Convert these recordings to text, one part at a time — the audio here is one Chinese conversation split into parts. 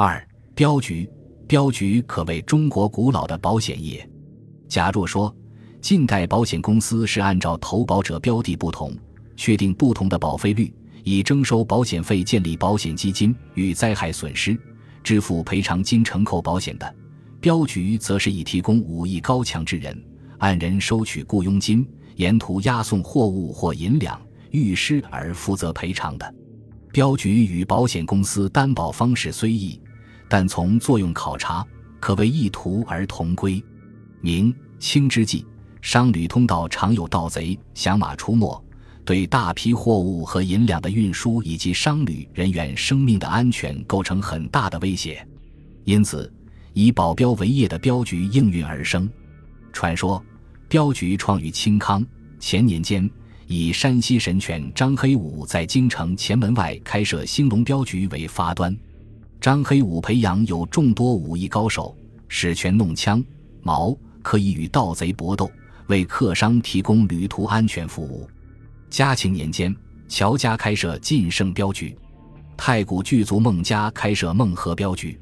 二、镖局，镖局可谓中国古老的保险业。假若说近代保险公司是按照投保者标的不同，确定不同的保费率，以征收保险费、建立保险基金与灾害损失支付赔偿金承扣保险的，镖局则是以提供武艺高强之人，按人收取雇佣金，沿途押送货物或银两，遇失而负责赔偿的。镖局与保险公司担保方式虽异，但从作用考察，可谓异途而同归。明清之际，商旅通道常有盗贼、响马出没。对大批货物和银两的运输以及商旅人员生命的安全构成很大的威胁，因此以保镖为业的镖局应运而生。传说，镖局创于清康前年间，以山西神拳张黑武在京城前门外开设兴隆镖局为发端。张黑武培养有众多武艺高手，使拳弄枪矛，可以与盗贼搏斗，为客商提供旅途安全服务。嘉庆年间，乔家开设晋盛镖局；太古巨族孟家开设孟和镖局。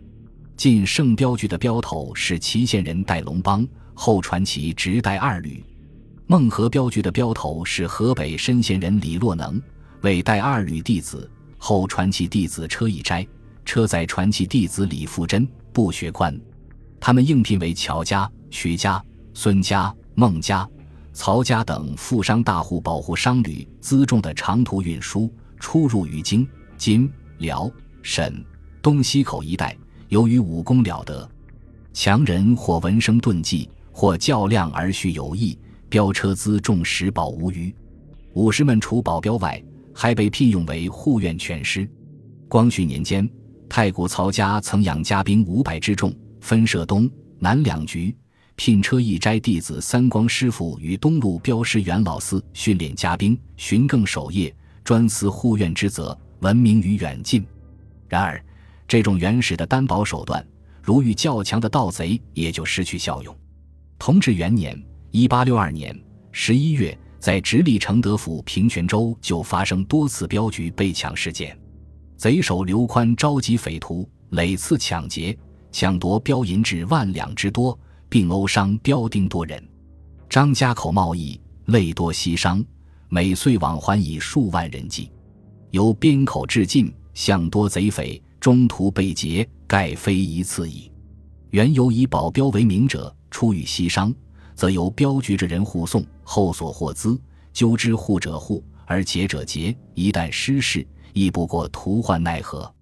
晋盛镖局的镖头是祁县人戴龙邦，后传其直带二旅；孟和镖局的镖头是河北深县人李洛能，为带二旅弟子，后传其弟子车一斋，车载传奇弟子李富真，不学官。他们应聘为乔家、徐家、孙家、孟家。曹家等富商大户保护商旅辎重的长途运输，出入于京、津、辽、沈、东西口一带。由于武功了得，强人或闻声遁迹，或较量而续有意，飙车辎重时保无虞。武士们除保镖外，还被聘用为护院拳师。光绪年间，太谷曹家曾养家兵五百之众，分设东南两局。聘车一斋弟子三光师傅与东路镖师袁老四训练家兵，巡更守夜，专司护院之责，闻名于远近。然而，这种原始的担保手段，如遇较强的盗贼，也就失去效用。同治元年（一八六二年）十一月，在直隶承德府平泉州就发生多次镖局被抢事件，贼首刘宽召集匪徒，累次抢劫，抢夺镖银至万两之多。并殴伤镖丁多人，张家口贸易累多西商，每岁往还以数万人计。由边口至晋，向多贼匪，中途被劫，盖非一次矣。原有以保镖为名者，出于西商，则由镖局之人护送，后所获资，纠之护者护，而劫者劫。一旦失事，亦不过徒唤奈何。